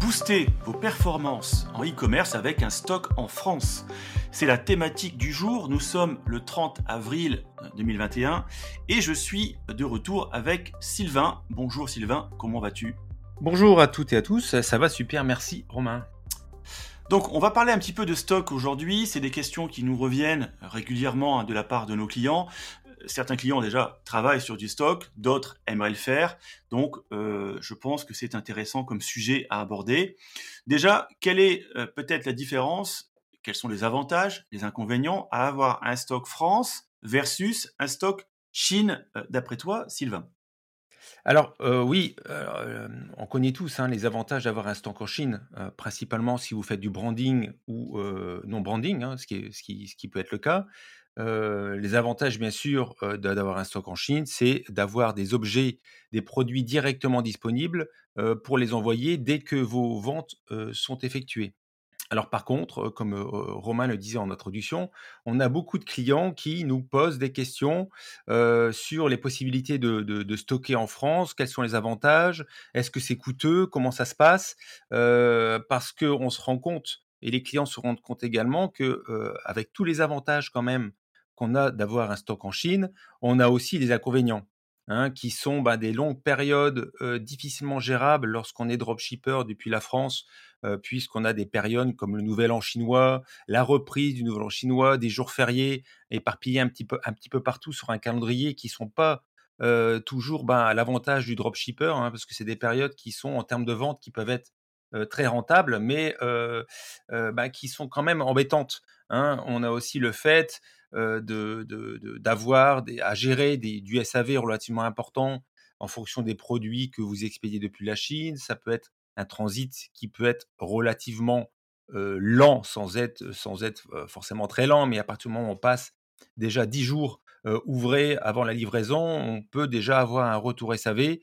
Boostez vos performances en e-commerce avec un stock en France. C'est la thématique du jour. Nous sommes le 30 avril 2021 et je suis de retour avec Sylvain. Bonjour Sylvain, comment vas-tu? Bonjour à toutes et à tous, ça va super, merci Romain. Donc on va parler un petit peu de stock aujourd'hui, c'est des questions qui nous reviennent régulièrement hein, de la part de nos clients certains clients déjà travaillent sur du stock, d'autres aimeraient le faire. Donc, euh, je pense que c'est intéressant comme sujet à aborder. Déjà, quelle est euh, peut-être la différence? Quels sont les avantages, les inconvénients à avoir un stock France versus un stock Chine, euh, d'après toi, Sylvain? Alors oui, on connaît tous hein, les avantages d'avoir un stock en Chine, principalement si vous faites du branding ou non branding, hein, ce, qui peut être le cas les avantages, bien sûr, d'avoir un stock en Chine, c'est d'avoir des objets, des produits directement disponibles pour les envoyer dès que vos ventes sont effectuées. Alors par contre, comme Romain le disait en introduction, on a beaucoup de clients qui nous posent des questions sur les possibilités de, stocker en France, quels sont les avantages, est-ce que c'est coûteux, comment ça se passe, parce qu'on se rend compte, et les clients se rendent compte également que avec tous les avantages quand même qu'on a d'avoir un stock en Chine, on a aussi les inconvénients. Hein, qui sont bah, des longues périodes difficilement gérables lorsqu'on est dropshipper depuis la France, puisqu'on a des périodes comme le Nouvel An chinois, la reprise du Nouvel An chinois, des jours fériés éparpillés un petit peu, un petit peu partout sur un calendrier qui ne sont pas toujours bah, à l'avantage du dropshipper, hein, parce que c'est des périodes qui sont en termes de vente qui peuvent être très rentables, mais bah, qui sont quand même embêtantes. Hein. On a aussi le fait d'avoir à gérer des, du SAV relativement important en fonction des produits que vous expédiez depuis la Chine. Ça peut être un transit qui peut être relativement lent sans être, sans être forcément très lent, mais à partir du moment où on passe déjà 10 jours ouvrés avant la livraison, on peut déjà avoir un retour SAV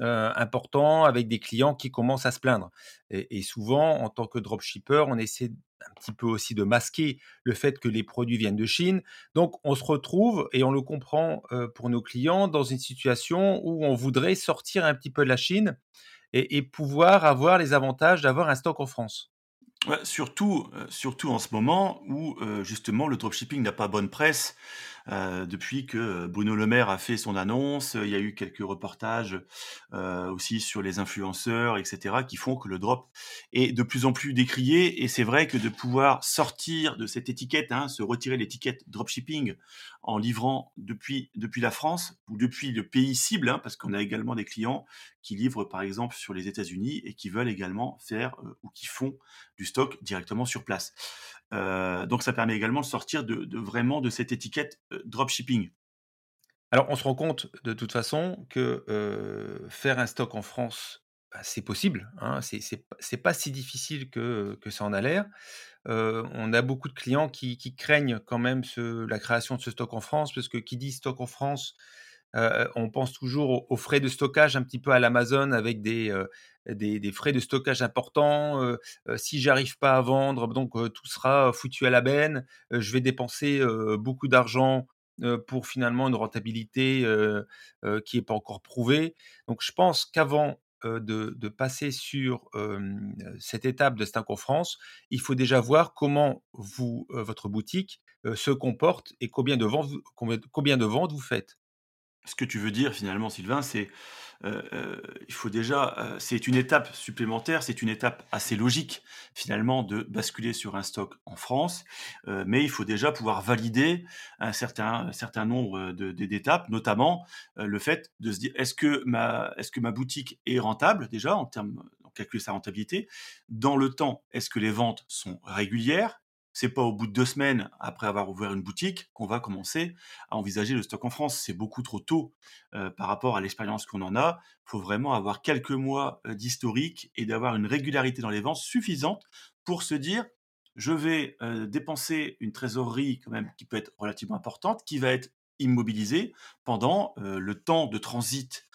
important avec des clients qui commencent à se plaindre. Et, souvent, en tant que dropshipper, on essaie un petit peu aussi de masquer le fait que les produits viennent de Chine. Donc, on se retrouve, et on le comprend pour nos clients, dans une situation où on voudrait sortir un petit peu de la Chine et, pouvoir avoir les avantages d'avoir un stock en France. surtout, surtout en ce moment où justement le dropshipping n'a pas bonne presse. Euh, depuis que Bruno Le Maire a fait son annonce. Il y a eu quelques reportages euh, aussi sur les influenceurs, etc., qui font que le drop est de plus en plus décrié. Et c'est vrai que de pouvoir sortir de cette étiquette, hein, se retirer l'étiquette dropshipping en livrant depuis, depuis la France ou depuis le pays cible, hein, parce qu'on a également des clients qui livrent par exemple sur les États-Unis et qui veulent également faire euh, ou qui font du stock directement sur place. Euh, donc ça permet également de sortir vraiment de cette étiquette euh, dropshipping. Alors on se rend compte de toute façon que euh, faire un stock en France, bah, c'est possible. Hein, c'est pas si difficile que ça en a l'air. on a beaucoup de clients qui, craignent quand même la création de ce stock en France, parce que qui dit stock en France, on pense toujours aux, frais de stockage un petit peu à l'Amazon avec des, des, frais de stockage importants. si j'arrive pas à vendre, donc tout sera foutu à la benne. je vais dépenser beaucoup d'argent pour finalement une rentabilité qui n'est pas encore prouvée. Donc je pense qu'avant de, passer sur cette étape de stock en France, il faut déjà voir comment vous, votre boutique se comporte et combien de, combien de ventes vous faites ce que tu veux dire finalement, Sylvain, c'est euh, euh, il faut déjà, euh, c'est une étape supplémentaire, c'est une étape assez logique finalement de basculer sur un stock en France, mais il faut déjà pouvoir valider un certain, certain nombre d'étapes, notamment le fait de se dire est-ce que ma, est-ce que ma boutique est rentable déjà en termes, on calcule sa rentabilité dans le temps. Est-ce que les ventes sont régulières? C'est pas au bout de deux semaines après avoir ouvert une boutique qu'on va commencer à envisager le stock en France. C'est beaucoup trop tôt euh, par rapport à l'expérience qu'on en a. Il faut vraiment avoir quelques mois euh, d'historique et d'avoir une régularité dans les ventes suffisante pour se dire je vais euh, dépenser une trésorerie quand même qui peut être relativement importante, qui va être immobilisée pendant le temps de transit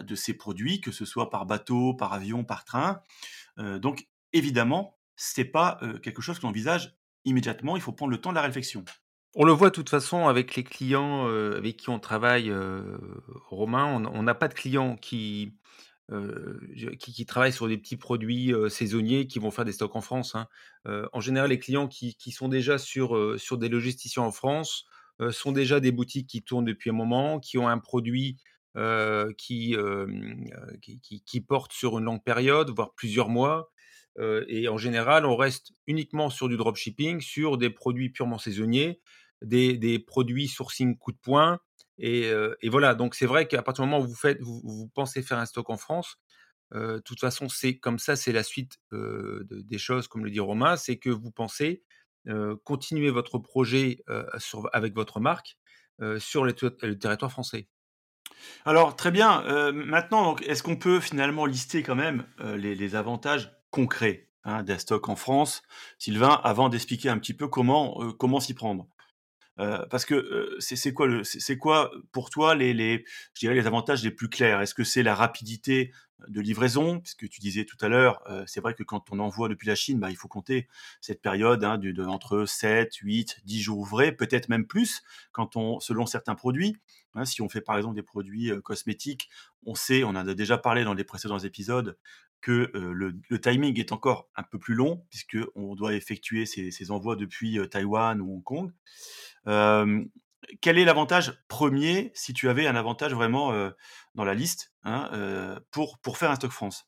de ces produits, que ce soit par bateau, par avion, par train. donc évidemment, c'est pas quelque chose qu'on envisage immédiatement, il faut prendre le temps de la réflexion. On le voit de toute façon avec les clients, heu, avec qui on travaille, heu, Romain, on n'a pas de clients je qui qui travaillent sur des petits produits, saisonniers qui vont faire des stocks en France, hein. En général, les clients qui qui sont déjà sur, sur des logisticiens en France, sont déjà des boutiques qui tournent depuis un moment, qui ont un produit, qui qui porte sur une longue période, voire plusieurs mois. Et en général, on reste uniquement sur du dropshipping, sur des produits purement saisonniers, des produits sourcing coup de poing et voilà. Donc c'est vrai qu'à partir du moment où vous pensez faire un stock en France, de toute façon, c'est comme ça, c'est la suite, des choses, comme le dit Romain, c'est que vous pensez, continuer votre projet, avec votre marque, sur le te le territoire français. Alors très bien, maintenant est-ce qu'on peut finalement lister quand même, les avantages concrets, hein, d'un stock en France, Sylvain, avant d'expliquer un petit peu comment, heu, comment s'y prendre? Heu, parce que, heu, c'est quoi le quoi pour toi les les je dirais les avantages les plus clairs? Est-ce que c'est la rapidité de livraison? Puisque tu disais tout à l'heure, heu, c'est vrai que quand on envoie depuis la Chine, bah, il faut compter cette période, hein, entre 7, 8, 10 jours ouvrés, peut-être même plus quand on selon certains produits, hein. Si on fait par exemple des produits, cosmétiques, on sait, on en a déjà parlé dans les précédents épisodes que, le timing est encore un peu plus long puisqu'on doit effectuer ces envois depuis, Taïwan ou Hong Kong. Quel est l'avantage premier, si tu avais un avantage vraiment, dans la liste, hein, pour pour faire un stock France?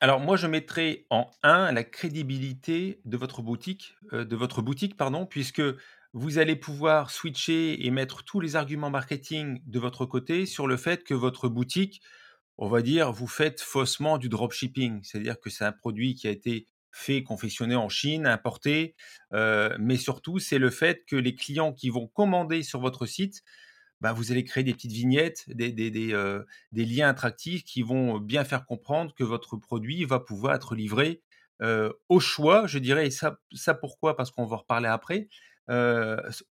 Alors moi, je mettrais en un la crédibilité de votre boutique, de votre boutique pardon, puisque vous allez pouvoir switcher et mettre tous les arguments marketing de votre côté sur le fait que votre boutique, on va dire, vous faites faussement du dropshipping. C'est-à-dire que c'est un produit qui a été fait, confectionné en Chine, importé, heu, mais surtout, c'est le fait que les clients qui vont commander sur votre site bah, vous allez créer des petites vignettes, des des liens attractifs qui vont bien faire comprendre que votre produit va pouvoir être livré, heu, au choix, je dirais et ça ça pourquoi? Parce qu'on va en reparler après,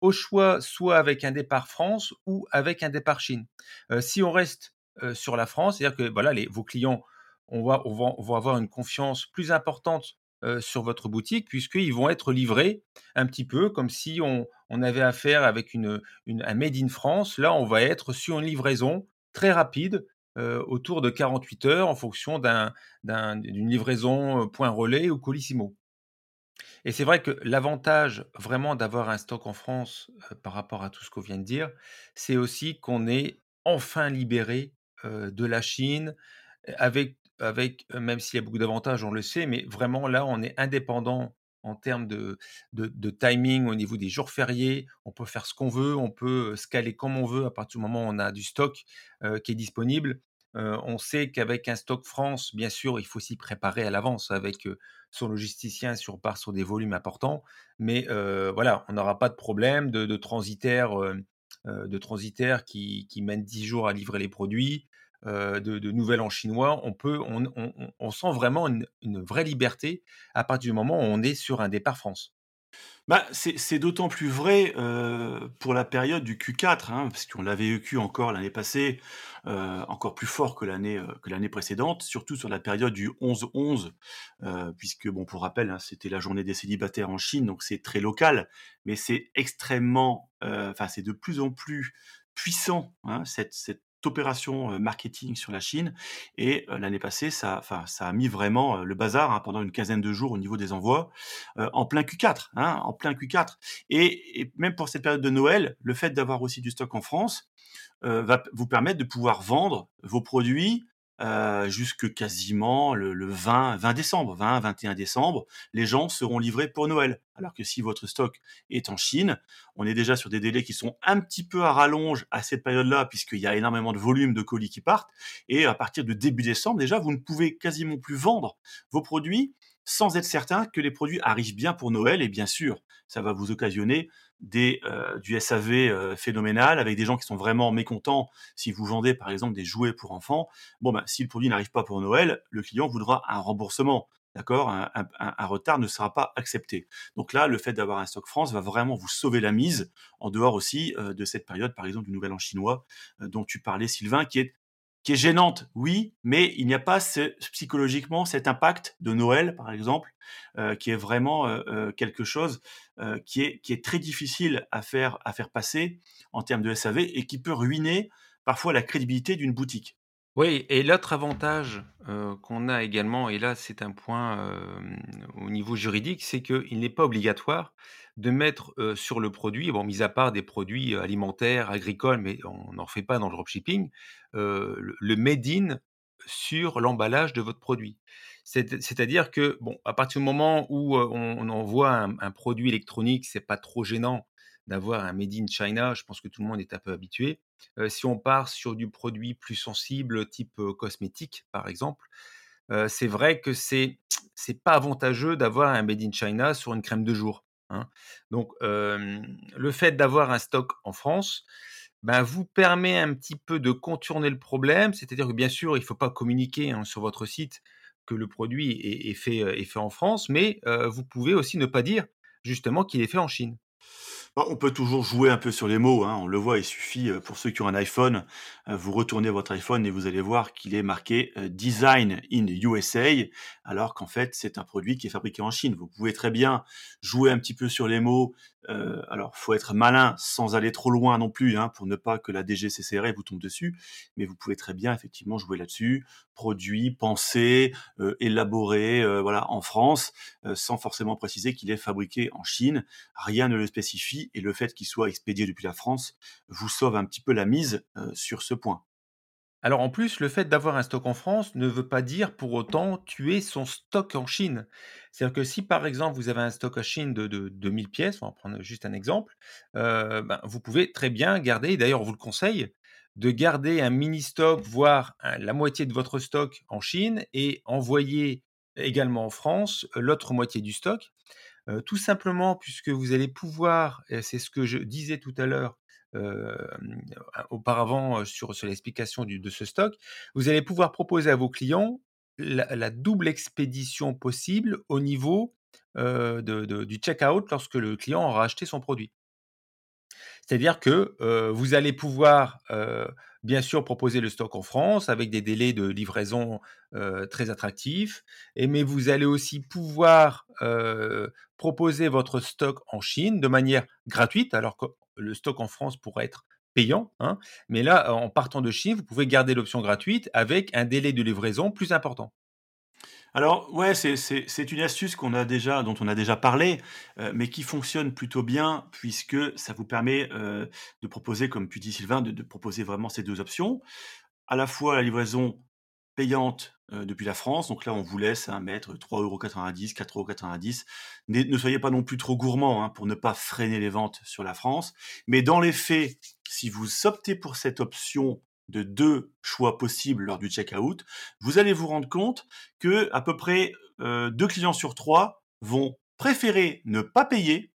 au choix, soit avec un départ France ou avec un départ Chine. Si on reste, sur la France, c'est-à-dire que les vos clients, on va avoir une confiance plus importante, sur votre boutique puisqu'ils vont être livrés un petit peu comme si on avait affaire avec une, un Made in France. Là, on va être sur une livraison très rapide, autour de 48 heures, en fonction d'un, d'un- d'une livraison point relais ou colissimo. Et c'est vrai que l'avantage vraiment d'avoir un stock en France par rapport à tout ce qu'on vient de dire, c'est aussi qu'on est enfin libéré de la Chine, avec, avec même s'il y a beaucoup d'avantages, on le sait, mais vraiment là, on est indépendant en termes de, de, timing au niveau des jours fériés. On peut faire ce qu'on veut, on peut se caler comme on veut à partir du moment où on a du stock qui est disponible. On sait qu'avec un stock France, bien sûr, il faut s'y préparer à l'avance avec son logisticien si on part sur des volumes importants. Mais voilà, on n'aura pas de problème de, de transitaire, de transitaire qui, qui mène 10 jours à livrer les produits, euh, de, nouvelles en chinois. On, peut, sent vraiment une, une vraie liberté à partir du moment où on est sur un départ France. Bah, c'est d'autant plus vrai, heu, pour la période du Q4, hein, parce qu'on l'avait vécu encore l'année passée, heu, encore plus fort que l'année, heu, que l'année précédente, surtout sur la période du 11-11, heu, puisque bon, pour rappel, hein, c'était la journée des célibataires en Chine, donc c'est très local, mais c'est extrêmement, enfin, c'est de plus en plus puissant, hein, cette cette opération, heu, marketing sur la Chine et heu, l'année passée, ça a mis vraiment, heu, le bazar, hein, pendant une quinzaine de jours au niveau des envois en plein Q4, hein, en plein Q4 et et même pour cette période de Noël, le fait d'avoir aussi du stock en France, va vous permettre de pouvoir vendre vos produits, heu, jusque quasiment le le 20-20 décembre, 20-21 décembre. Les gens seront livrés pour Noël. Alors que si votre stock est en Chine, on est déjà sur des délais qui sont un petit peu à rallonge à cette période-là, puisqu'il y a énormément de volume de colis qui partent et à partir de début décembre, déjà, vous ne pouvez quasiment plus vendre vos produits sans être certain que les produits arrivent bien pour Noël et bien sûr, ça va vous occasionner des, heu, du SAV, heu, phénoménal avec des gens qui sont vraiment mécontents si vous vendez par exemple des jouets pour enfants. Bon, ben, si le produit n'arrive pas pour Noël, le client voudra un remboursement, d'accord? Un retard ne sera pas accepté. Donc là, le fait d'avoir un stock France va vraiment vous sauver la mise, en dehors aussi, heu, de cette période, par exemple, du Nouvel An chinois, dont tu parlais Sylvain, qui est qui est gênante, oui, mais il n'y a pas psychologiquement cet impact de Noël, par exemple, euh, qui est vraiment euh, euh, quelque chose qui, est, qui est très difficile à faire, à faire passer en termes de SAV et qui peut ruiner parfois la crédibilité d'une boutique. Oui, et l'autre avantage qu'on a également, et là c'est un point au niveau juridique, c'est qu'il n'est pas obligatoire de mettre sur le produit, bon, mis à part des produits alimentaires, agricoles, mais on n'en fait pas dans le dropshipping, le, made in sur l'emballage de votre produit. C'est-à-dire que, bon, à partir du moment où on, envoie un, produit électronique, c'est pas trop gênant d'avoir un made in China. Je pense que tout le monde est un peu habitué. si on part sur du produit plus sensible, type cosmétique, par exemple, c'est vrai que c'est c'est pas avantageux d'avoir un made in China sur une crème de jour. Hein. Donc, le fait d'avoir un stock en France, ben, vous permet un petit peu de contourner le problème. C'est-à-dire que bien sûr, il ne faut pas communiquer hein, sur votre site que le produit est, fait, est fait en France, mais vous pouvez aussi ne pas dire justement qu'il est fait en Chine. On peut toujours jouer un peu sur les mots, hein. on le voit, il suffit, pour ceux qui ont un iPhone, vous retournez votre iPhone et vous allez voir qu'il est marqué Design in USA, alors qu'en fait c'est un produit qui est fabriqué en Chine. Vous pouvez très bien jouer un petit peu sur les mots, euh, alors, faut être malin sans aller trop loin non plus, hein, pour ne pas que la DGCCRF vous tombe dessus. Mais vous pouvez très bien effectivement jouer là-dessus, produit, pensé, euh, élaboré, euh, voilà, en France, euh, sans forcément préciser qu'il est fabriqué en Chine. Rien ne le spécifie et le fait qu'il soit expédié depuis la France vous sauve un petit peu la mise sur ce point. Alors en plus, le fait d'avoir un stock en France ne veut pas dire pour autant tuer son stock en Chine. C'est-à-dire que si par exemple vous avez un stock en Chine de, de, 2000 pièces, on va prendre juste un exemple, euh, ben, vous pouvez très bien garder, d'ailleurs on vous le conseille, de garder un mini stock, voire la moitié de votre stock en Chine et envoyer également en France l'autre moitié du stock. Euh, tout simplement puisque vous allez pouvoir, c'est ce que je disais tout à l'heure, auparavant sur, l'explication de ce stock, vous allez pouvoir proposer à vos clients la, double expédition possible au niveau du checkout lorsque le client aura acheté son produit. C'est-à-dire que vous allez pouvoir bien sûr proposer le stock en France avec des délais de livraison très attractifs, mais vous allez aussi pouvoir proposer votre stock en Chine de manière gratuite, alors que le stock en France pourrait être payant, hein, mais là, en partant de Chine, vous pouvez garder l'option gratuite avec un délai de livraison plus important. Alors ouais, c'est une astuce qu'on a déjà dont on a déjà parlé, euh, mais qui fonctionne plutôt bien puisque ça vous permet, euh, de proposer, comme tu dis Sylvain, de proposer vraiment ces deux options. À la fois la livraison payante, euh, depuis la France, donc là on vous laisse, hein, mettre 3,90 €, 4,90 €. ne soyez pas non plus trop gourmand, hein, pour ne pas freiner les ventes sur la France. Mais dans les faits, si vous optez pour cette option de deux choix possibles lors du checkout, vous allez vous rendre compte que à peu près euh, deux clients sur trois vont préférer ne pas payer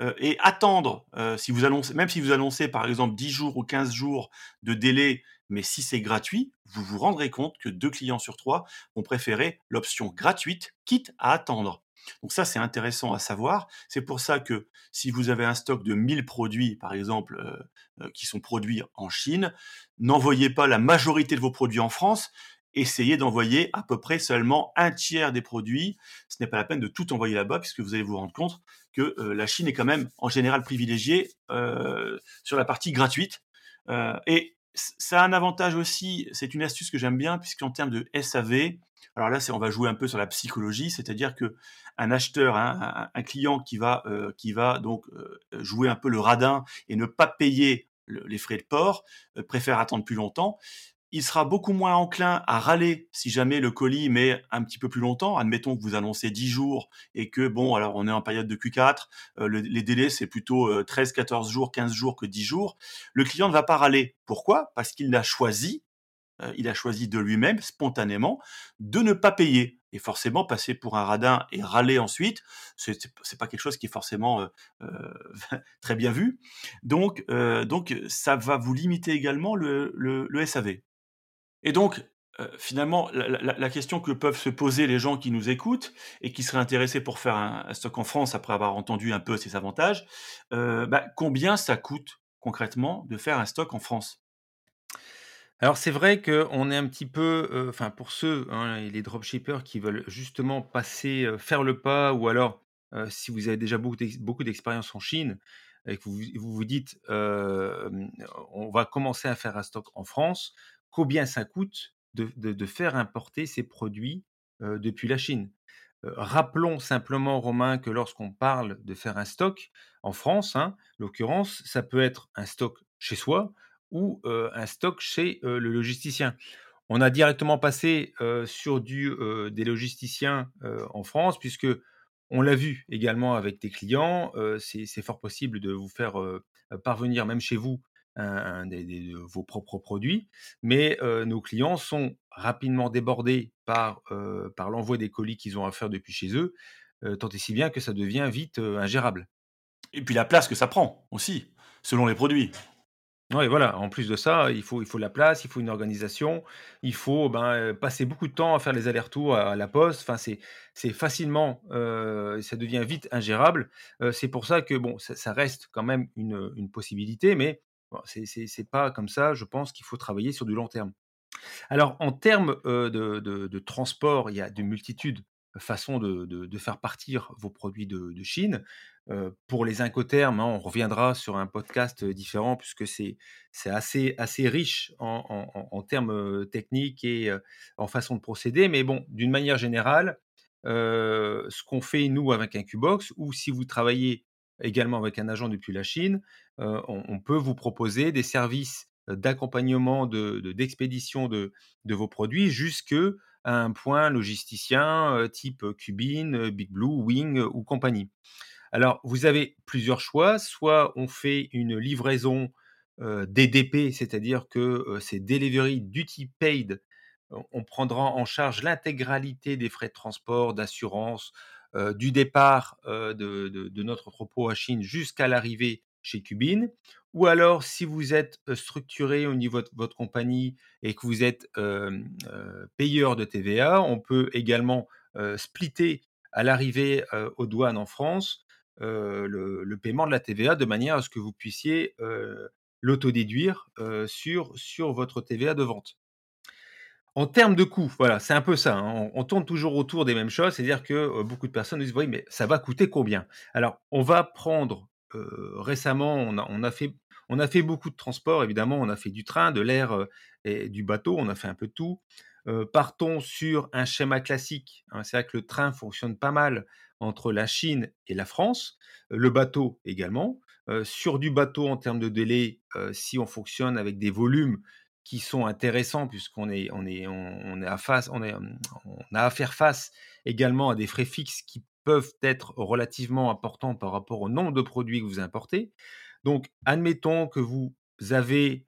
euh, et attendre. Euh, si vous annoncez, même si vous annoncez par exemple 10 jours ou 15 jours de délai, mais si c'est gratuit, vous vous rendrez compte que deux clients sur trois vont préférer l'option gratuite, quitte à attendre. Donc ça, c'est intéressant à savoir. C'est pour ça que si vous avez un stock de 1000 produits, par exemple, euh, euh, qui sont produits en Chine, n'envoyez pas la majorité de vos produits en France. Essayez d'envoyer à peu près seulement un tiers des produits. Ce n'est pas la peine de tout envoyer là-bas, puisque vous allez vous rendre compte que euh, la Chine est quand même en général privilégiée sur la partie gratuite. et ça a un avantage aussi, c'est une astuce que j'aime bien, puisqu'en termes de SAV, alors là, on va jouer un peu sur la psychologie, c'est-à-dire que un acheteur, hein, un, client qui va, euh, qui va donc euh, jouer un peu le radin et ne pas payer les frais de port, euh, préfère attendre plus longtemps. Il sera beaucoup moins enclin à râler si jamais le colis met un petit peu plus longtemps. Admettons que vous annoncez 10 jours et que, bon, alors on est en période de Q4, les délais c'est plutôt 13, 14 jours, 15 jours que 10 jours. Le client ne va pas râler. Pourquoi? Parce qu'il l'a choisi euh, il a choisi de lui-même, spontanément, de ne pas payer. Et forcément, passer pour un radin et râler ensuite, c'est pas quelque chose qui est forcément euh, euh, très bien vu. Donc, donc, ça va vous limiter également le, le, SAV. Et donc, finalement, la, question que peuvent se poser les gens qui nous écoutent et qui seraient intéressés pour faire un, stock en France après avoir entendu un peu ses avantages, bah, combien ça coûte concrètement de faire un stock en France? Alors c'est vrai qu'on est un petit peu, heu, enfin pour ceux, hein, les dropshippers qui veulent justement passer, faire le pas ou alors, si vous avez déjà beaucoup d'ex beaucoup d'expérience en Chine et que vous vous dites, «On va commencer à faire un stock en France», combien ça coûte de de faire importer ces produits, depuis la Chine? Rappelons simplement Romain que lorsqu'on parle de faire un stock en France, hein, l'occurrence, ça peut être un stock chez soi ou, un stock chez, le logisticien. On a directement passé, sur du, des logisticiens, en France puisque on l'a vu également avec des clients, c'est fort possible de vous faire, parvenir même chez vous vos propres produits. Mais, nos clients sont rapidement débordés par, par l'envoi des colis qu'ils ont à faire depuis chez eux, tant et si bien que ça devient vite, ingérable. Et puis la place que ça prend aussi, selon les produits. Ouais, voilà, en plus de ça, il faut il faut la place, il faut une organisation, il faut, ben, heu, passer beaucoup de temps à faire les allers-retours à la poste. Enfin, c'est facilement, heu, ça devient vite ingérable. Heu, c'est pour ça que bon, ça reste quand même une, une possibilité, mais bon, c'est pas comme ça, je pense qu'il faut travailler sur du long terme. Alors en termes, de de de transport, il y a de multitudes de façons de de faire partir vos produits de de Chine. Heu, pour les incoterms, hein, on reviendra sur un podcast, heu, différent puisque c'est assez assez riche en en termes, heu, techniques et en façon de procéder. Mais bon, d'une manière générale, ce qu'on fait nous avec Incubox ou si vous travaillez également avec un agent depuis la Chine, on peut vous proposer des services d'accompagnement de de d'expédition de de vos produits jusque un point logisticien, heu, type, Cubin, heu, Big Blue, Wing, ou compagnie. Alors vous avez plusieurs choix, soit on fait une livraison, DDP, c'est-à-dire que, c'est Delivery Duty Paid. On prendra en charge l'intégralité des frais de transport, d'assurance, du départ, de notre entrepôt à Chine jusqu'à l'arrivée chez Cubin. Ou alors si vous êtes, structuré au niveau de votre compagnie et que vous êtes, payeur de TVA, on peut également, splitter à l'arrivée, aux douanes en France, le paiement de la TVA de manière à ce que vous puissiez, l'autodéduire, sur sur votre TVA de vente. En termes de coûts, voilà, c'est un peu ça, hein, on tourne toujours autour des mêmes choses, c'est-à-dire que, beaucoup de personnes disent: «Oui, mais ça va coûter combien?» alors, on va prendre, récemment, on a fait on a fait beaucoup de transports évidemment, on a fait du train, de l'air, heu et du bateau, on a fait un peu de tout. Heu, partons sur un schéma classique, hein, c'est vrai que le train fonctionne pas mal entre la Chine et la France, le bateau également. Heu, sur du bateau en termes de délai, si on fonctionne avec des volumes qui sont intéressants puisqu'on est on est on est à face on est, hem, on a à faire face également à des frais fixes qui peuvent être relativement importants par rapport au nombre de produits que vous importez. Donc admettons que vous avez,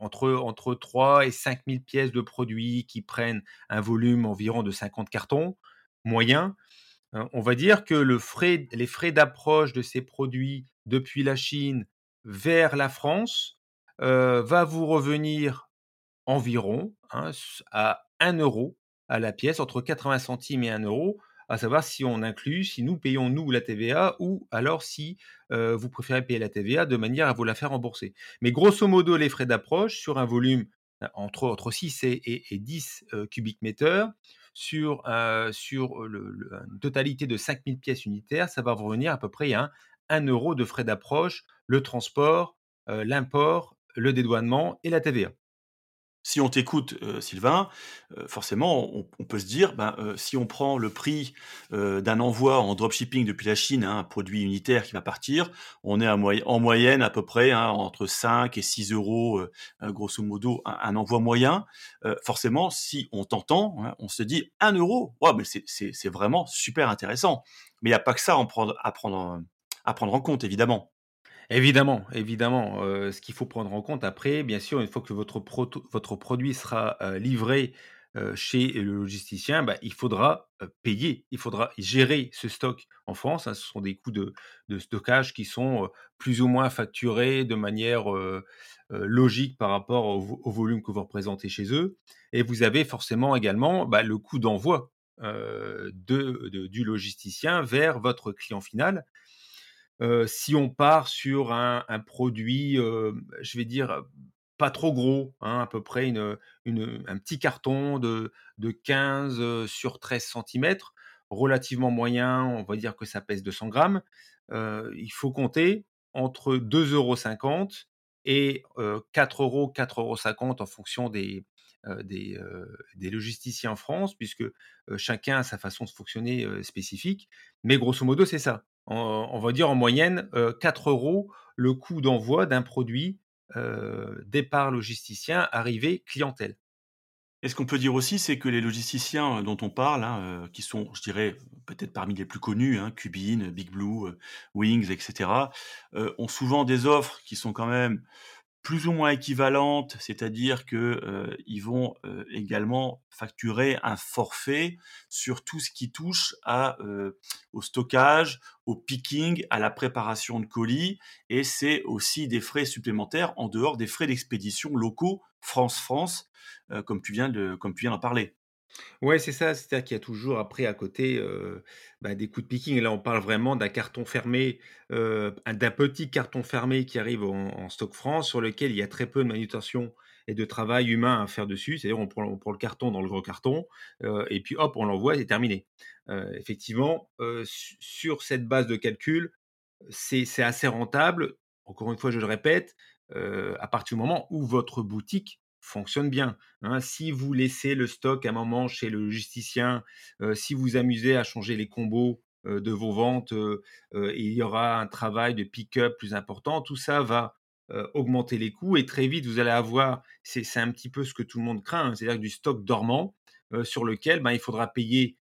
entre entre 3 et 5 000 pièces de produits qui prennent un volume environ de 50 cartons, moyen. Heu, on va dire que les frais d'approche de ces produits depuis la Chine vers la France, heu, va vous revenir environ, hein, à 1 euro à la pièce, entre 80 centimes et 1 euro, à savoir si on inclut, si nous payons nous la TVA ou alors si, heu, vous préférez payer la TVA de manière à vous la faire rembourser. Mais grosso modo, les frais d'approche sur un volume, heu, entre entre 6 et et et 10, heu, cubic meters sur, sur, une totalité de 5 000 pièces unitaires, ça va vous revenir à peu près à 1 euro de frais d'approche, le transport, l'import, le dédouanement et la TVA. Si on t'écoute, heu, Sylvain, heu, forcément, on peut se dire, ben, heu, si on prend le prix, d'un envoi en dropshipping depuis la Chine, hein, un produit unitaire qui va partir, on est en moyenne à peu près, hein, entre 5 et 6 €, heu heu, grosso modo, un envoi moyen. Forcément, si on t'entend, hein, on se dit: un euro, Waouh, mais c'est vraiment super intéressant!» mais il y a pas que ça à prendre en compte, évidemment. Évidemment, évidemment, heu, ce qu'il faut prendre en compte après, bien sûr, une fois que votre votre produit sera, heu, livré, heu, chez le logisticien, bah, il faudra, payer. Il faudra gérer ce stock en France, hein. Ce sont des coûts de de stockage qui sont, plus ou moins facturés de manière, logique par rapport au vo au volume que vous représentez chez eux et vous avez forcément également, bah, le coût d'envoi, de du logisticien vers votre client final. Si on part sur un produit, je vais dire, pas trop gros, hein, à peu près un petit carton de de 15, sur 13 centimètres, relativement moyen, on va dire que ça pèse 200 grammes. Il faut compter entre 2,50 € et heu, 4 €, 4,50 € en fonction des, logisticiens en France puisque, chacun a sa façon de fonctionner, spécifique. Mais grosso modo, c'est ça. On va dire en moyenne, heu, 4 € le coût d'envoi d'un produit, heu, départ logisticien, arrivée clientèle. Et ce qu'on peut dire aussi, c'est que les logisticiens, heu, dont on parle, hein, qui sont, je dirais, peut-être parmi les plus connus, hein, Cubin, Big Blue, Wings et cetera, heu, ont souvent des offres qui sont quand même plus ou moins équivalentes, c'est-à-dire que, heu, ils vont, heu, également facturer un forfait sur tout ce qui touche heu, au stockage, au picking, à la préparation de colis et c'est aussi des frais supplémentaires en dehors des frais d'expédition locaux France-France, heu, comme tu viens de comme tu viens d'en parler. Ouais, c'est ça, c'est-à-dire qu'il y a toujours après à côté, bah, des coûts de picking. Là, on parle vraiment d'un carton fermé, d'un petit carton fermé qui arrive en stock France, sur lequel il y a très peu de manutention et de travail humain à faire dessus. C'est-à-dire on prend le carton dans le gros carton, et puis hop, on l'envoie, c'est terminé. Effectivement, sur cette base de calcul, c'est assez rentable. Encore une fois, je le répète, à partir du moment où votre boutique fonctionne bien, hein. Si vous laissez le stock un moment chez le logisticien, heu, si vous amusez à changer les combos, heu, de vos ventes, heu, il y aura un travail de pick-up plus important. Tout ça va, augmenter les coûts et très vite vous allez avoir c'est un petit peu ce que tout le monde craint, hein, c'est-à-dire du stock dormant, sur lequel, ben, il faudra payer,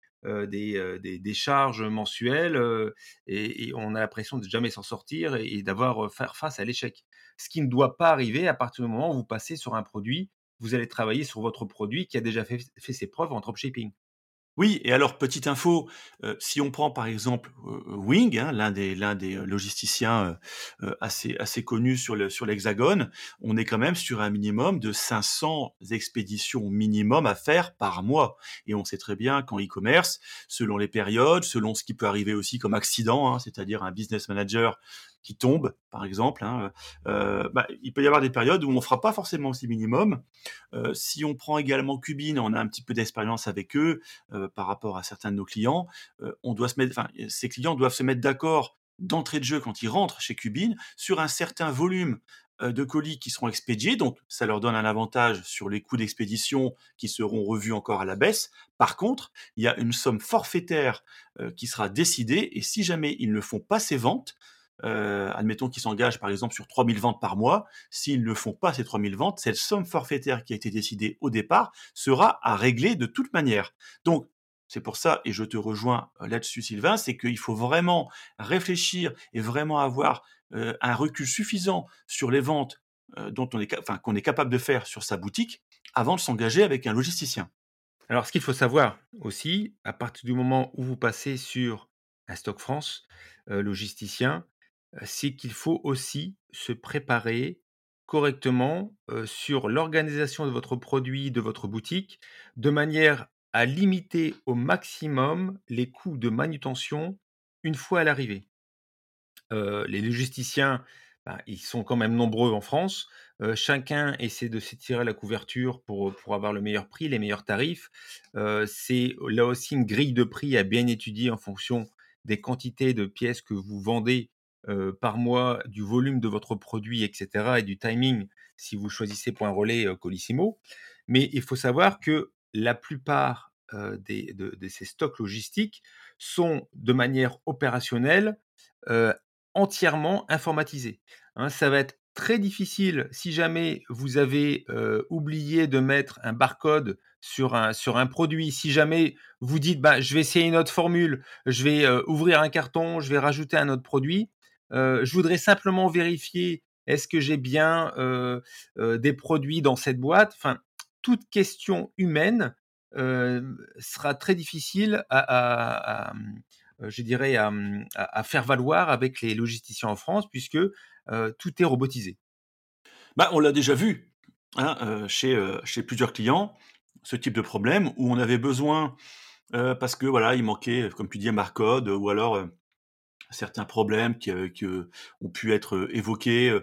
des, heu, des des charges mensuelles, heu et on a l'impression de jamais s'en sortir et d'avoir, faire face à l'échec. Ce qui ne doit pas arriver à partir du moment où vous passez sur un produit, vous allez travailler sur votre produit qui a déjà fait ses preuves en dropshipping. Oui et alors petite info, heu, si on prend par exemple, heu, Wing, hein, l'un des des, logisticiens, assez assez connus sur sur l'Hexagone, on est quand même sur un minimum de 500 expéditions minimum à faire par mois. Et on sait très bien qu'en e-commerce, selon les périodes, selon ce qui peut arriver aussi comme accident, hein, c'est-à-dire un business manager qui tombe, par exemple, hein, heu bah, il peut y avoir des périodes où on fera pas forcément ces minimums. Heu, si on prend également Cubin, on a un petit peu d'expérience avec eux, heu, par rapport à certains de nos clients, on doit se mettre ces clients doivent se mettre d'accord d'entrée de jeu quand ils rentrent chez Cubin sur un certain volume, de colis qui seront expédiés, donc ça leur donne un avantage sur les coûts d'expédition qui seront revus encore à la baisse. Par contre, il y a une somme forfaitaire, qui sera décidée et si jamais ils ne font pas ces ventes, heu, admettons qu'ils s'engagent par exemple sur 3 000 ventes par mois, s'ils ne font pas ces 3 000 ventes, cette somme forfaitaire qui a été décidée au départ sera à régler de toute manière. Donc c'est pour ça et je te rejoins, heu, là-dessus Sylvain, c'est qu'il faut vraiment réfléchir et vraiment avoir, heu, un recul suffisant sur les ventes, dont on est enfin qu'on est capable de faire sur sa boutique, avant de s'engager avec un logisticien. Alors ce qu'il faut savoir aussi, à partir du moment où vous passez sur un stock France, logisticien, c'est qu'il faut aussi se préparer correctement, sur l'organisation de votre produit, de votre boutique, de manière à limiter au maximum les coûts de manutention une fois à l'arrivée. Les logisticiens, bah, ils sont quand même nombreux en France. Chacun essaie de s'étirer la couverture pour, avoir le meilleur prix, les meilleurs tarifs. C'est là aussi une grille de prix à bien étudier en fonction des quantités de pièces que vous vendez, par mois, du volume de votre produit et cetera et du timing si vous choisissez point relais, heu, Colissimo. Mais il faut savoir que la plupart, des de ces stocks logistiques sont de manière opérationnelle, entièrement informatisés, hein. Ça va être très difficile si jamais vous avez, oublié de mettre un barcode sur un un produit, si jamais vous dites: «Bah, je vais essayer une autre formule, je vais, ouvrir un carton, je vais rajouter un autre produit, je voudrais simplement vérifier, est-ce que j'ai bien, heu heu, des produits dans cette boîte?» enfin, toute question humaine, sera très difficile à je dirais à, faire valoir avec les logisticiens en France puisque, tout est robotisé. Bah, on l'a déjà vu, hein, chez, plusieurs clients, ce type de problème où on avait besoin, parce que voilà, il manquait, comme tu dis, un barcode, ou alors, certains problèmes qui, heu, que ont pu être, heu, évoqués,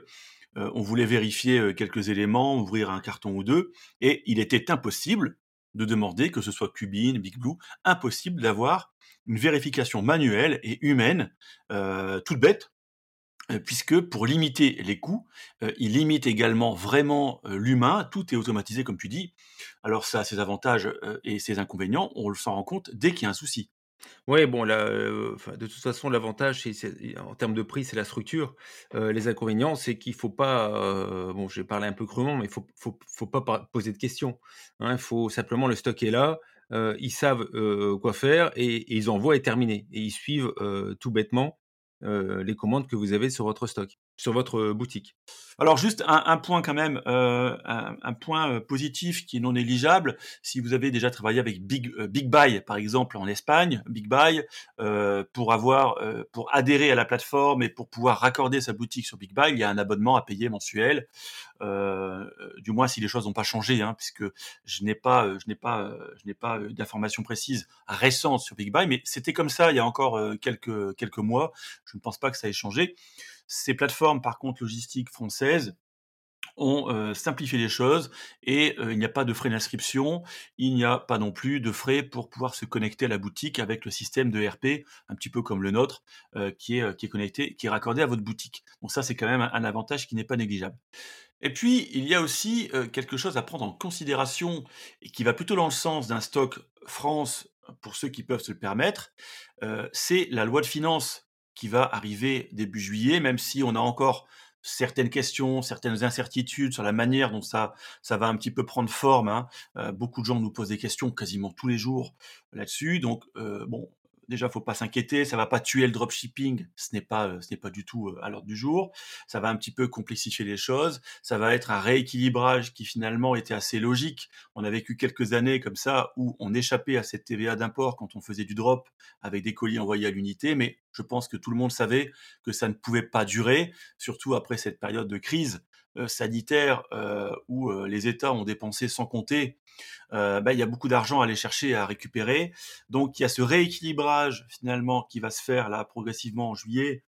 on voulait vérifier quelques éléments, ouvrir un carton ou deux, et il était impossible de demander, que ce soit Cubine, Big Blue, impossible d'avoir une vérification manuelle et humaine, toute bête, puisque pour limiter les coûts, il limite également vraiment l'humain, tout est automatisé comme tu dis. Alors ça a ses avantages et ses inconvénients, on s'en rend compte dès qu'il y a un souci. Ouais, bon là, de toute façon l'avantage en termes de prix, c'est la structure. les inconvénients, c'est qu'il faut pas, bon je vais parler un peu crûment, mais il faut faut faut pas poser de questions, hein. Il faut simplement le stock est là, ils savent, quoi faire et ils envoient et terminé et ils suivent, tout bêtement euh, les commandes que vous avez sur votre stock, sur votre euh, boutique? Alors juste un, point quand même, euh, un, point positif qui est non négligeable. Si vous avez déjà travaillé avec Big Big Buy par exemple en Espagne, Big Buy pour avoir pour adhérer à la plateforme et pour pouvoir raccorder sa boutique sur Big Buy, il y a un abonnement à payer mensuel. du moins si les choses n'ont pas changé, hein, puisque je n'ai pas je n'ai pas je n'ai pas d'informations précises récentes sur Big Buy, mais c'était comme ça il y a encore quelques quelques mois. Je ne pense pas que ça ait changé. Ces plateformes, par contre, logistiques françaises, ont euh, simplifié les choses et euh, il n'y a pas de frais d'inscription, il n'y a pas non plus de frais pour pouvoir se connecter à la boutique avec le système de RP, un petit peu comme le nôtre, euh, qui, est, qui est connecté, qui est raccordé à votre boutique. Donc ça, c'est quand même un, avantage qui n'est pas négligeable. Et puis, il y a aussi quelque chose à prendre en considération et qui va plutôt dans le sens d'un stock France pour ceux qui peuvent se le permettre, c'est la loi de finances qui va arriver début juillet, même si on a encore certaines questions, certaines incertitudes sur la manière dont ça, va un petit peu prendre forme. Hein. Euh, beaucoup de gens nous posent des questions quasiment tous les jours là-dessus. Donc, euh, bon, déjà, faut pas s'inquiéter, ça va pas tuer le dropshipping, ce n'est pas, euh, ce n'est pas du tout euh, à l'ordre du jour. Ça va un petit peu complexifier les choses. Ça va être un rééquilibrage qui finalement était assez logique. On a vécu quelques années comme ça où on échappait à cette TVA d'import quand on faisait du drop avec des colis envoyés à l'unité, mais je pense que tout le monde savait que ça ne pouvait pas durer, surtout après cette période de crise sanitaire où les États ont dépensé sans compter euh, bah, il y a beaucoup d'argent à aller chercher à récupérer. Donc il y a ce rééquilibrage finalement qui va se faire là progressivement en juillet.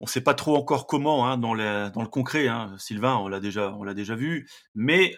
On ne sait pas trop encore comment hein, dans, dans, le concret. Hein. Sylvain, on l'a déjà, on l'a déjà vu, mais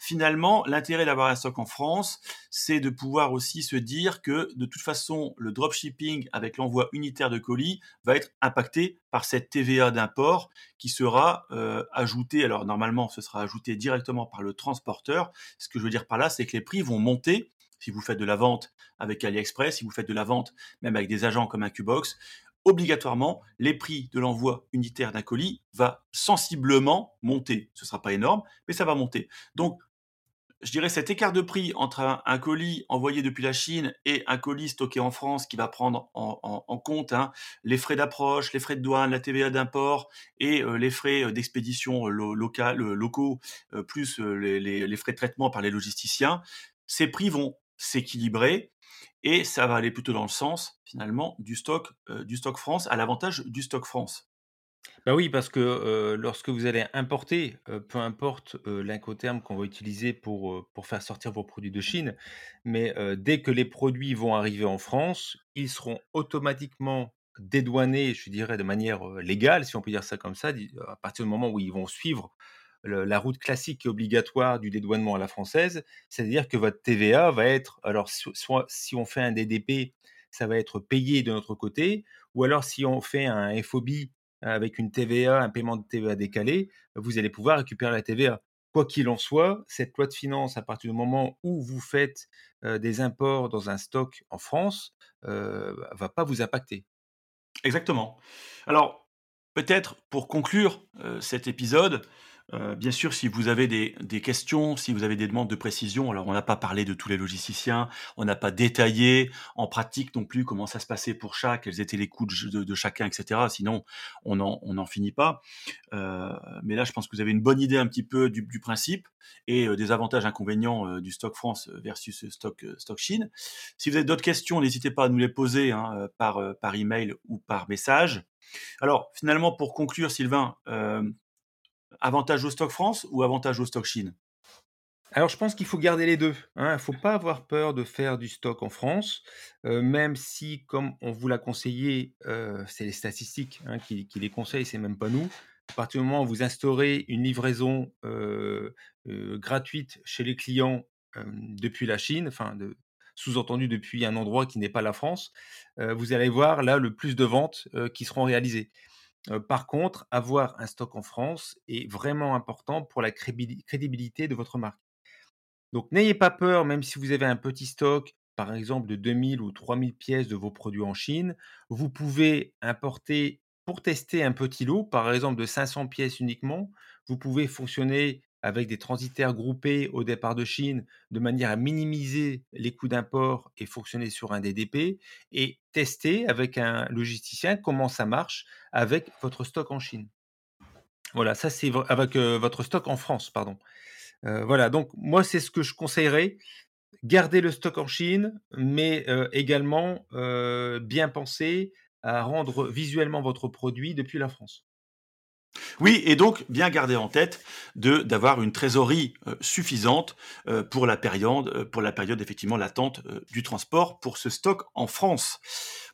finalement, l'intérêt d'avoir un stock en France, c'est de pouvoir aussi se dire que de toute façon, le dropshipping avec l'envoi unitaire de colis va être impacté par cette TVA d'import qui sera euh, ajoutée. Alors normalement, ce sera ajouté directement par le transporteur. Ce que je veux dire par là, c'est que les prix vont monter si vous faites de la vente avec AliExpress, si vous faites de la vente même avec des agents comme un Qbox, obligatoirement, les prix de l'envoi unitaire d'un colis va sensiblement monter. Ce sera pas énorme, mais ça va monter. Donc, je dirais, cet écart de prix entre un, colis envoyé depuis la Chine et un colis stocké en France qui va prendre en, compte hein, les frais d'approche, les frais de douane, la TVA d'import et euh, les frais euh, d'expédition euh, locaux, plus les, frais de traitement par les logisticiens, ces prix vont s'équilibrer et ça va aller plutôt dans le sens finalement du stock, du stock France à l'avantage du stock France. Bah oui, parce que, lorsque vous allez importer, peu importe, l'incoterm qu'on va utiliser pour, pour faire sortir vos produits de Chine, mais, dès que les produits vont arriver en France, ils seront automatiquement dédouanés, je dirais de manière, légale, si on peut dire ça comme ça, à partir du moment où ils vont suivre la route classique et obligatoire du dédouanement à la française. C'est-à-dire que votre TVA va être alors soit si on fait un DDP, ça va être payé de notre côté ou alors si on fait un FOB avec une TVA, un paiement de TVA décalé, vous allez pouvoir récupérer la TVA. Quoi qu'il en soit, cette loi de finances, à partir du moment où vous faites des imports dans un stock en France, euh, va pas vous impacter. Exactement. Alors, peut-être pour conclure cet épisode, euh, bien sûr, si vous avez des, questions, si vous avez des demandes de précision, alors on n'a pas parlé de tous les logisticiens, on n'a pas détaillé en pratique non plus comment ça se passait pour chaque, quels étaient les coûts de, chacun, etc. Sinon, on n'en finit pas. Euh, mais là, je pense que vous avez une bonne idée un petit peu du, principe et euh, des avantages inconvénients du stock France versus stock, stock Chine. Si vous avez d'autres questions, n'hésitez pas à nous les poser hein, par, par email ou par message. Alors, finalement, pour conclure, Sylvain, avantage au stock France ou avantage au stock Chine? Alors, je pense qu'il faut garder les deux. Hein. Il ne faut pas avoir peur de faire du stock en France, euh, même si, comme on vous l'a conseillé, euh, c'est les statistiques hein, qui, les conseillent, c'est même pas nous. à partir du moment où vous instaurez une livraison gratuite chez les clients depuis la Chine, enfin sous-entendu depuis un endroit qui n'est pas la France, vous allez voir là le plus de ventes qui seront réalisées. Par contre, avoir un stock en France est vraiment important pour la crédibilité de votre marque. Donc n'ayez pas peur, même si vous avez un petit stock, par exemple de 2000 ou 3000 pièces de vos produits en Chine, vous pouvez importer pour tester un petit lot, par exemple de 500 pièces uniquement. Vous pouvez fonctionner avec des transitaires groupés au départ de Chine de manière à minimiser les coûts d'import et fonctionner sur un DDP et tester avec un logisticien comment ça marche avec votre stock en Chine. Voilà, ça c'est avec votre stock en France, pardon. voilà, donc moi c'est ce que je conseillerais garder le stock en Chine, mais également bien penser à rendre visuellement votre produit depuis la France. Oui, et donc bien garder en tête de d'avoir une trésorerie suffisante pour la période pour la période effectivement l'attente du transport pour ce stock en France.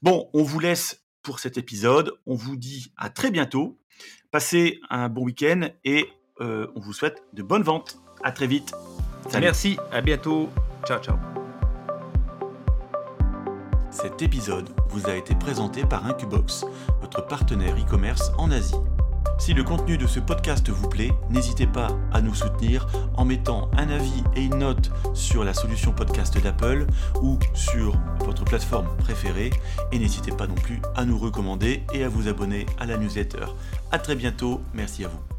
Bon, on vous laisse pour cet épisode. On vous dit à très bientôt. Passez un bon week-end et on vous souhaite de bonnes ventes. À très vite. Merci, à bientôt. Ciao, ciao. Cet épisode vous a été présenté par Incubox, votre partenaire e-commerce en Asie. Si le contenu de ce podcast vous plaît, n'hésitez pas à nous soutenir en mettant un avis et une note sur la solution podcast d'Apple ou sur votre plateforme préférée. Et n'hésitez pas non plus à nous recommander et à vous abonner à la newsletter. A très bientôt, merci à vous.